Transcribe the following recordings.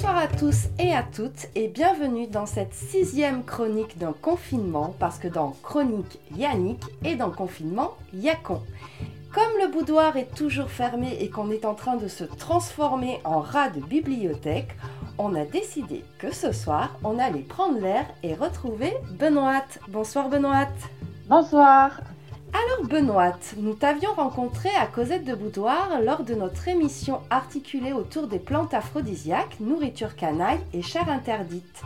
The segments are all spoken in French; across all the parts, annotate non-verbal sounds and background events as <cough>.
Bonsoir à tous et à toutes et bienvenue dans cette sixième chronique d'un confinement parce que dans chronique Yannick et dans confinement Yacon. Comme le boudoir est toujours fermé et qu'on est en train de se transformer en rat de bibliothèque, on a décidé que ce soir on allait prendre l'air et retrouver Benoît. Bonsoir Benoît. Bonsoir. Alors Benoît, nous t'avions rencontré à Cosette de Boudoir lors de notre émission articulée autour des plantes aphrodisiaques, nourriture canaille et chair interdite.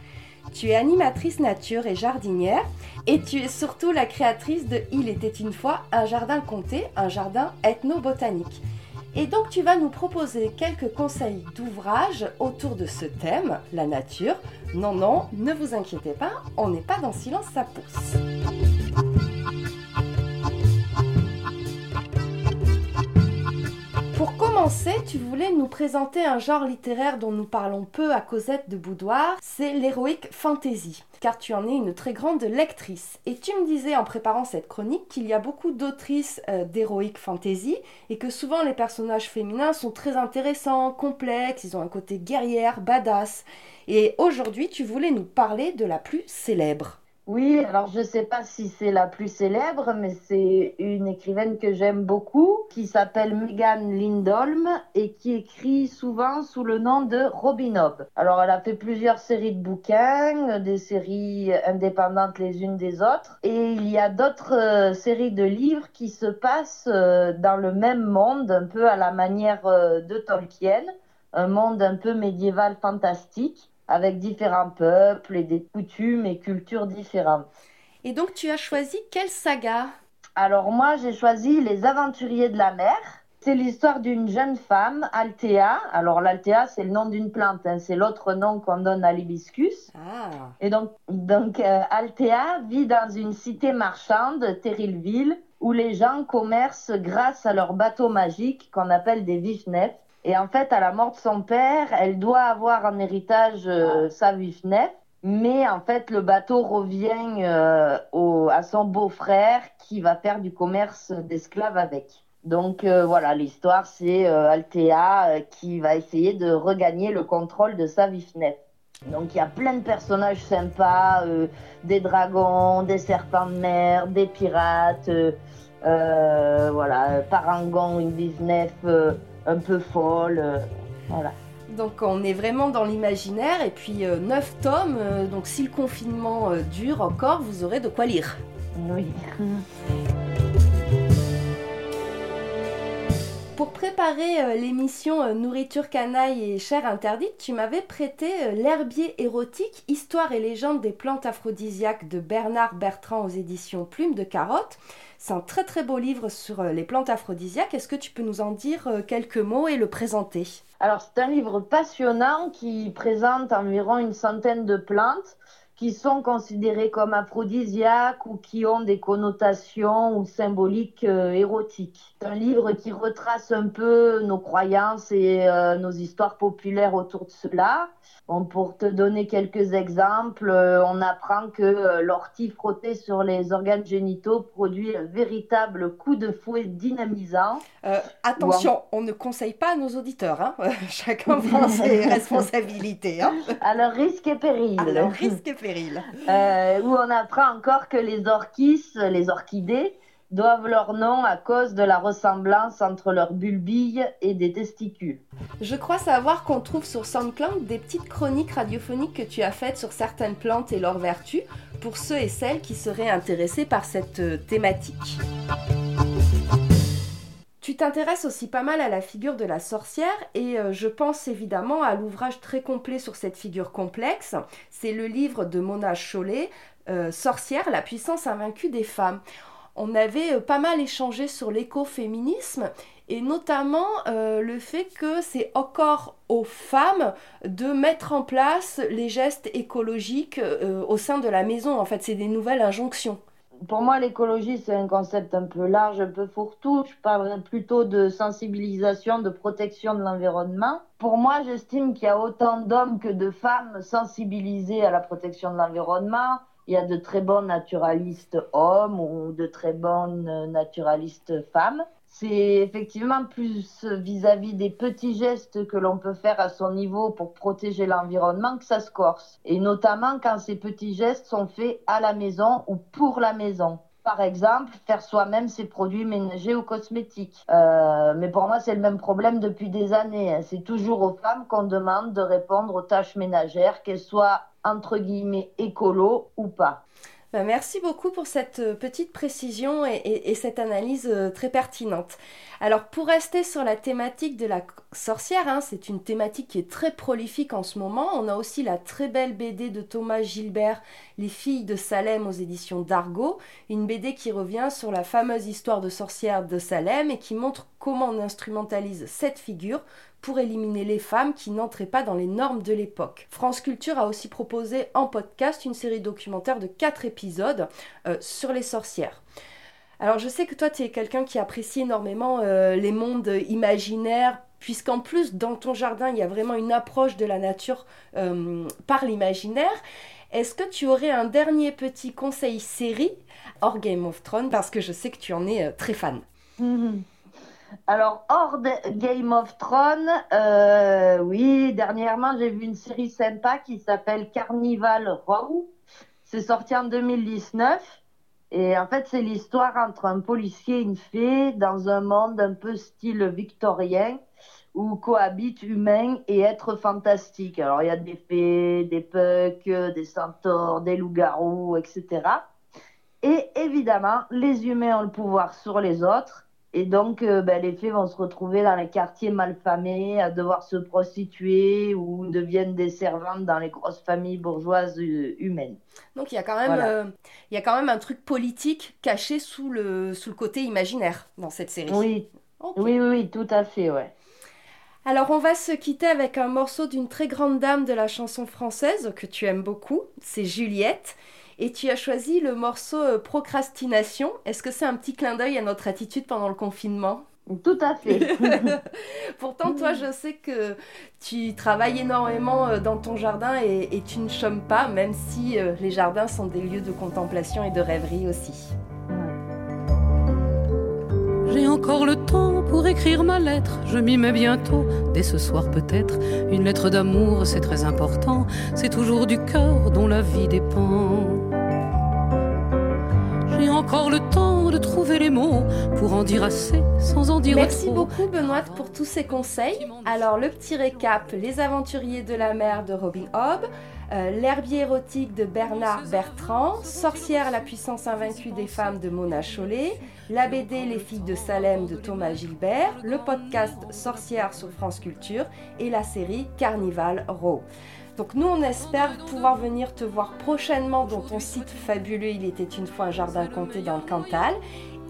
Tu es animatrice nature et jardinière et tu es surtout la créatrice de Il était une fois un jardin comté, un jardin ethnobotanique. Et donc tu vas nous proposer quelques conseils d'ouvrage autour de ce thème, la nature. Non, non, ne vous inquiétez pas, on n'est pas dans silence, ça pousse. Tu voulais nous présenter un genre littéraire dont nous parlons peu à Cosette de Boudoir, c'est l'héroïque fantasy, car tu en es une très grande lectrice. Et tu me disais en préparant cette chronique qu'il y a beaucoup d'autrices euh, d'héroïque fantasy et que souvent les personnages féminins sont très intéressants, complexes, ils ont un côté guerrière, badass. Et aujourd'hui, tu voulais nous parler de la plus célèbre. Oui, alors je ne sais pas si c'est la plus célèbre, mais c'est une écrivaine que j'aime beaucoup, qui s'appelle Megan Lindholm et qui écrit souvent sous le nom de Robin Hobb. Alors elle a fait plusieurs séries de bouquins, des séries indépendantes les unes des autres, et il y a d'autres euh, séries de livres qui se passent euh, dans le même monde, un peu à la manière euh, de Tolkien, un monde un peu médiéval fantastique avec différents peuples et des coutumes et cultures différentes. Et donc tu as choisi quelle saga? Alors moi j'ai choisi Les Aventuriers de la mer. C'est l'histoire d'une jeune femme, Althea. Alors l'Althea c'est le nom d'une plante, hein. c'est l'autre nom qu'on donne à l'hibiscus. Ah. Et donc, donc euh, Althea vit dans une cité marchande, Terrilville, où les gens commercent grâce à leur bateau magique qu'on appelle des vifnefs. Et en fait, à la mort de son père, elle doit avoir en héritage euh, sa vifnef. Mais en fait, le bateau revient euh, au, à son beau-frère qui va faire du commerce d'esclaves avec. Donc euh, voilà, l'histoire, c'est Althea qui va essayer de regagner le contrôle de sa vifnef. Donc il y a plein de personnages sympas, des dragons, des serpents de mer, des pirates, voilà, Parangon, une vifnef un peu folle. Euh, voilà. Donc on est vraiment dans l'imaginaire et puis euh, neuf tomes, euh, donc si le confinement dure encore, vous aurez de quoi lire. Oui. <laughs> Pour préparer l'émission Nourriture canaille et chair interdite, tu m'avais prêté L'herbier érotique, histoire et légende des plantes aphrodisiaques de Bernard Bertrand aux éditions Plume de Carotte. C'est un très très beau livre sur euh, les plantes aphrodisiaques. Est-ce que tu peux nous en dire euh, quelques mots et le présenter? Alors c'est un livre passionnant qui présente environ une centaine de plantes qui sont considérées comme aphrodisiaques ou qui ont des connotations ou symboliques euh, érotiques. C'est un livre qui retrace un peu nos croyances et nos histoires populaires autour de cela. Bon, pour te donner quelques exemples, euh, on apprend que euh, l'ortie frottée sur les organes génitaux produit un véritable coup de fouet dynamisant. Euh, attention, on... ne conseille pas à nos auditeurs. Hein <laughs> Chacun prend <laughs> ses responsabilités. Hein à leur risque et péril. Leur risque et péril. où on apprend encore que les orchis, les orchidées, doivent leur nom à cause de la ressemblance entre leurs bulbilles et des testicules. Je crois savoir qu'on trouve sur SoundCloud des petites chroniques radiophoniques que tu as faites sur certaines plantes et leurs vertus pour ceux et celles qui seraient intéressés par cette euh, thématique. Tu t'intéresses aussi pas mal à la figure de la sorcière et euh, je pense évidemment à l'ouvrage très complet sur cette figure complexe. C'est le livre de Mona Chollet, euh, Sorcière, la puissance invaincue des femmes on avait euh, pas mal échangé sur l'écoféminisme et notamment euh, le fait que c'est encore aux femmes de mettre en place les gestes écologiques euh, au sein de la maison. En fait, c'est des nouvelles injonctions. Pour moi, l'écologie, c'est un concept un peu large, un peu fourre-tout. Je parlerais plutôt de sensibilisation, de protection de l'environnement. Pour moi, j'estime qu'il y a autant d'hommes que de femmes sensibilisés à la protection de l'environnement, il y a de très bons naturalistes hommes ou de très bonnes naturalistes femmes. c'est effectivement plus vis-à-vis des petits gestes que l'on peut faire à son niveau pour protéger l'environnement que ça se corse. Et notamment quand ces petits gestes sont faits à la maison ou pour la maison. Par exemple, faire soi-même ses produits ménagers ou cosmétiques. Euh, mais pour moi, c'est le même problème depuis des années. Hein. C'est toujours aux femmes qu'on demande de répondre aux tâches ménagères, qu'elles soient entre guillemets écolo ou pas. Bah, merci beaucoup pour cette euh, petite précision et, cette analyse euh, très pertinente. Alors pour rester sur la thématique de la sorcière, hein, c'est une thématique qui est très prolifique en ce moment. On a aussi la très belle BD de Thomas Gilbert, Les filles de Salem aux éditions d'Argo, une BD qui revient sur la fameuse histoire de sorcière de Salem et qui montre comment on instrumentalise cette figure pour éliminer les femmes qui n'entraient pas dans les normes de l'époque. France Culture a aussi proposé en podcast une série documentaire de 4 épisodes euh, sur les sorcières. Alors je sais que toi tu es quelqu'un qui apprécie énormément euh, les mondes imaginaires, puisqu'en plus dans ton jardin il y a vraiment une approche de la nature euh, par l'imaginaire. Est-ce que tu aurais un dernier petit conseil série hors Game of Thrones? Parce que je sais que tu en es très fan Alors, hors Game of Thrones, euh, oui, dernièrement, j'ai vu une série sympa qui s'appelle Carnival Row. C'est sorti en 2019. Et en fait, c'est l'histoire entre un policier et une fée dans un monde un peu style victorien où cohabitent humains et êtres fantastiques. Alors, il y a des fées, des pucks, des centaures, des loups-garous, etc. Et évidemment, les humains ont le pouvoir sur les autres et donc, euh, ben, les filles vont se retrouver dans les quartiers malfamés, à devoir se prostituer ou deviennent des servantes dans les grosses familles bourgeoises euh, humaines. Donc, il y, a quand même, euh, il y a quand même un truc politique caché sous le, sous le côté imaginaire dans cette série. Oui, oui, oui, tout à fait, ouais. Alors, on va se quitter avec un morceau d'une très grande dame de la chanson française que tu aimes beaucoup, c'est Juliette et tu as choisi le morceau euh, Procrastination. Est-ce que c'est un petit clin d'œil à notre attitude pendant le confinement? Tout à fait. <laughs> <laughs> Pourtant, toi, je sais que tu travailles énormément euh, dans ton jardin et, tu ne chômes pas, même si euh, les jardins sont des lieux de contemplation et de rêverie aussi. J'ai encore le temps pour écrire ma lettre, je m'y mets bientôt, dès ce soir peut-être. Une lettre d'amour, c'est très important, c'est toujours du cœur dont la vie dépend. J'ai encore le temps de trouver les mots pour en dire assez sans en dire Merci beaucoup Benoît pour tous ces conseils. Alors le petit récap, Les aventuriers de la mer de Robin Hobb, euh, L'herbier érotique de Bernard Bertrand, Sorcière la puissance invaincue des femmes de Mona Chollet, la BD Les filles de Salem de Thomas Gilbert, le podcast Sorcière sur France Culture et la série Carnival Row. Donc nous, on espère pouvoir venir te voir prochainement dans ton site fabuleux Il était une fois un jardin compté dans le Cantal.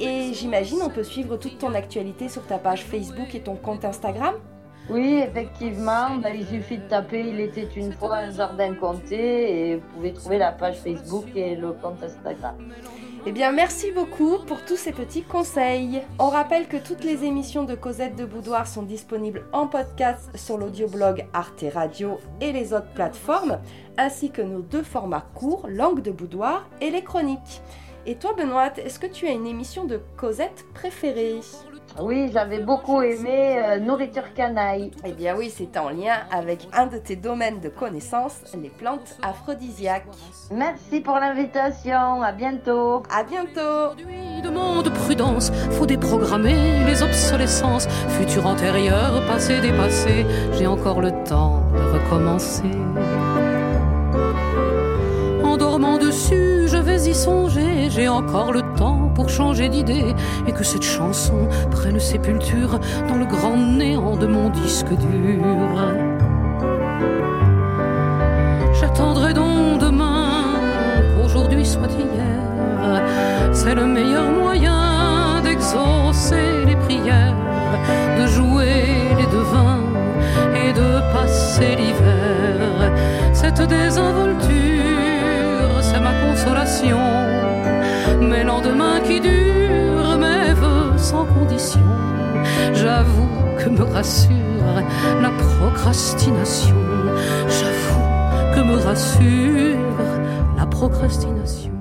Et j'imagine on peut suivre toute ton actualité sur ta page Facebook et ton compte Instagram oui, effectivement, il suffit de taper Il était une fois un jardin compté et vous pouvez trouver la page Facebook et le compte Instagram. Eh bien, merci beaucoup pour tous ces petits conseils. On rappelle que toutes les émissions de Cosette de Boudoir sont disponibles en podcast sur l'audioblog Arte Radio et les autres plateformes, ainsi que nos deux formats courts, Langue de Boudoir et les chroniques. Et toi, Benoît, est-ce que tu as une émission de Cosette préférée? Oui, j'avais beaucoup aimé euh, Nourriture Canaille. Eh bien oui, c'est en lien avec un de tes domaines de connaissances, les plantes aphrodisiaques. Merci pour l'invitation, à bientôt. À bientôt. Demande prudence, faut déprogrammer les obsolescences, futur antérieur, passé dépassé, j'ai encore le temps de recommencer. En dormant dessus, je vais y songer, j'ai encore le temps pour changer d'idée et que cette chanson prenne sépulture dans le grand néant de mon disque dur. J'attendrai donc demain qu'aujourd'hui soit hier. C'est le meilleur moyen d'exaucer les prières, de jouer les devins et de passer l'hiver. Cette désinvolture, c'est ma consolation J'avoue que me rassure la procrastination. J'avoue que me rassure la procrastination.